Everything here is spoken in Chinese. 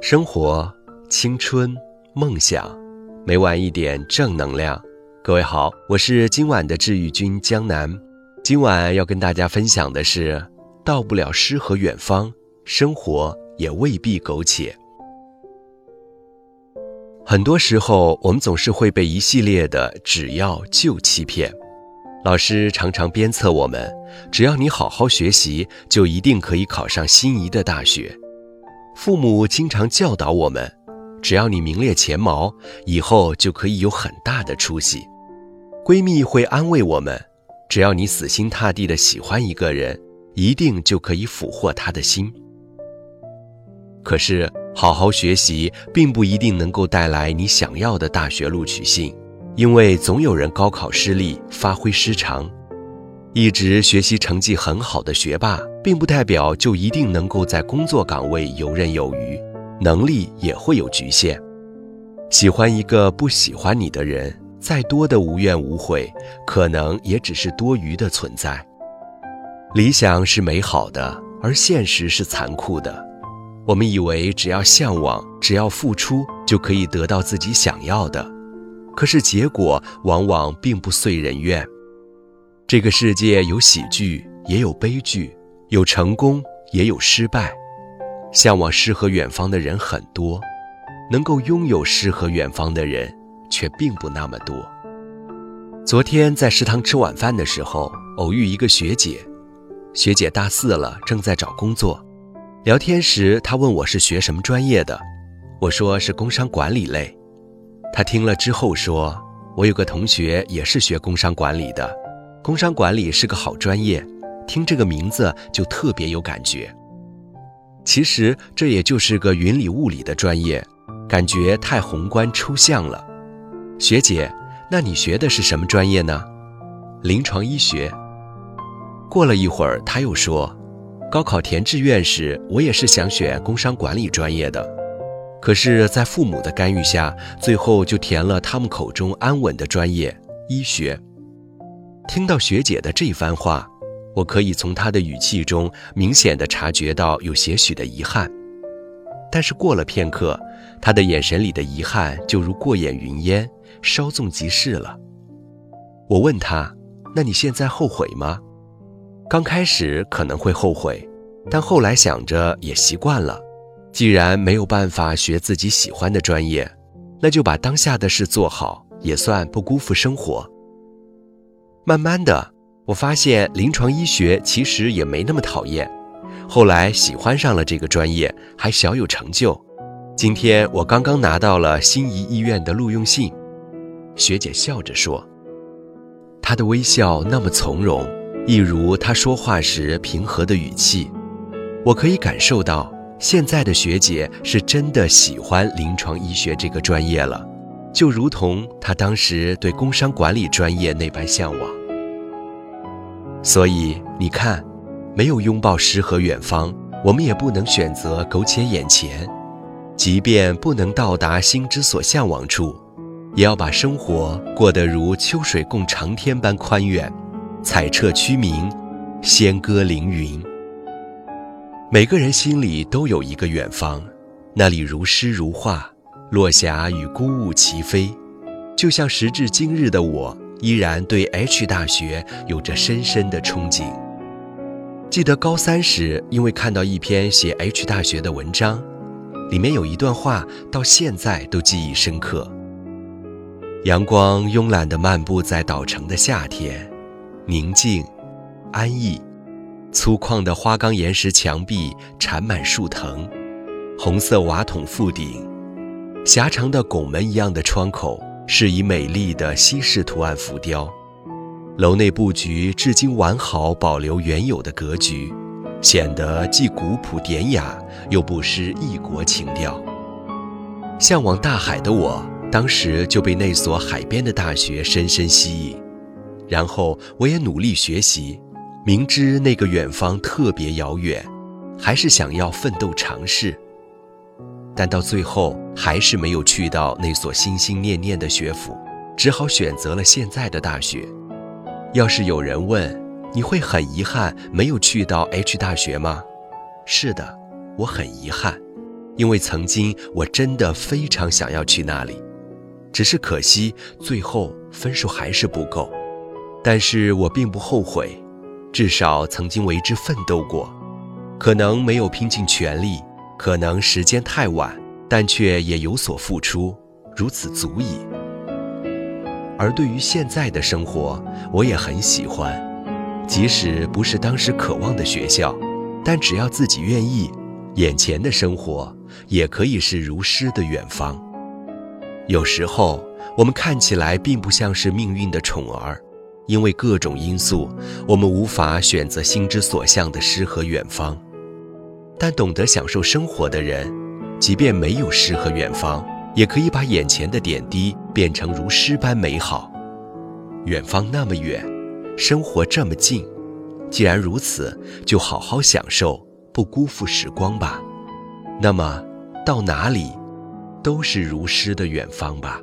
生活、青春、梦想，每晚一点正能量。各位好，我是今晚的治愈君江南。今晚要跟大家分享的是，到不了诗和远方，生活也未必苟且。很多时候，我们总是会被一系列的“只要”就欺骗。老师常常鞭策我们：只要你好好学习，就一定可以考上心仪的大学。父母经常教导我们：只要你名列前茅，以后就可以有很大的出息。闺蜜会安慰我们：只要你死心塌地的喜欢一个人，一定就可以俘获他的心。可是，好好学习并不一定能够带来你想要的大学录取信，因为总有人高考失利，发挥失常。一直学习成绩很好的学霸，并不代表就一定能够在工作岗位游刃有余，能力也会有局限。喜欢一个不喜欢你的人，再多的无怨无悔，可能也只是多余的存在。理想是美好的，而现实是残酷的。我们以为只要向往，只要付出，就可以得到自己想要的，可是结果往往并不遂人愿。这个世界有喜剧，也有悲剧，有成功，也有失败。向往诗和远方的人很多，能够拥有诗和远方的人却并不那么多。昨天在食堂吃晚饭的时候，偶遇一个学姐，学姐大四了，正在找工作。聊天时，她问我是学什么专业的，我说是工商管理类。她听了之后说：“我有个同学也是学工商管理的。”工商管理是个好专业，听这个名字就特别有感觉。其实这也就是个云里雾里的专业，感觉太宏观抽象了。学姐，那你学的是什么专业呢？临床医学。过了一会儿，他又说，高考填志愿时，我也是想选工商管理专业的，可是，在父母的干预下，最后就填了他们口中安稳的专业——医学。听到学姐的这番话，我可以从她的语气中明显的察觉到有些许的遗憾。但是过了片刻，她的眼神里的遗憾就如过眼云烟，稍纵即逝了。我问她：“那你现在后悔吗？”刚开始可能会后悔，但后来想着也习惯了。既然没有办法学自己喜欢的专业，那就把当下的事做好，也算不辜负生活。慢慢的，我发现临床医学其实也没那么讨厌。后来喜欢上了这个专业，还小有成就。今天我刚刚拿到了心仪医院的录用信。学姐笑着说，她的微笑那么从容，一如她说话时平和的语气。我可以感受到，现在的学姐是真的喜欢临床医学这个专业了。就如同他当时对工商管理专业那般向往，所以你看，没有拥抱诗和远方，我们也不能选择苟且眼前。即便不能到达心之所向往处，也要把生活过得如秋水共长天般宽远，彩彻曲明，仙歌凌云。每个人心里都有一个远方，那里如诗如画。落霞与孤鹜齐飞，就像时至今日的我，依然对 H 大学有着深深的憧憬。记得高三时，因为看到一篇写 H 大学的文章，里面有一段话，到现在都记忆深刻。阳光慵懒地漫步在岛城的夏天，宁静、安逸。粗犷的花岗岩石墙壁缠满树藤，红色瓦筒覆顶。狭长的拱门一样的窗口是以美丽的西式图案浮雕，楼内布局至今完好，保留原有的格局，显得既古朴典雅，又不失异国情调。向往大海的我，当时就被那所海边的大学深深吸引，然后我也努力学习，明知那个远方特别遥远，还是想要奋斗尝试。但到最后还是没有去到那所心心念念的学府，只好选择了现在的大学。要是有人问，你会很遗憾没有去到 H 大学吗？是的，我很遗憾。因为曾经我真的非常想要去那里，只是可惜最后分数还是不够。但是我并不后悔，至少曾经为之奋斗过。可能没有拼尽全力，可能时间太晚，但却也有所付出，如此足矣。而对于现在的生活，我也很喜欢，即使不是当时渴望的学校，但只要自己愿意，眼前的生活也可以是如诗的远方。有时候，我们看起来并不像是命运的宠儿，因为各种因素，我们无法选择心之所向的诗和远方。但懂得享受生活的人，即便没有诗和远方。也可以把眼前的点滴变成如诗般美好。远方那么远，生活这么近，既然如此，就好好享受，不辜负时光吧。那么，到哪里，都是如诗的远方吧。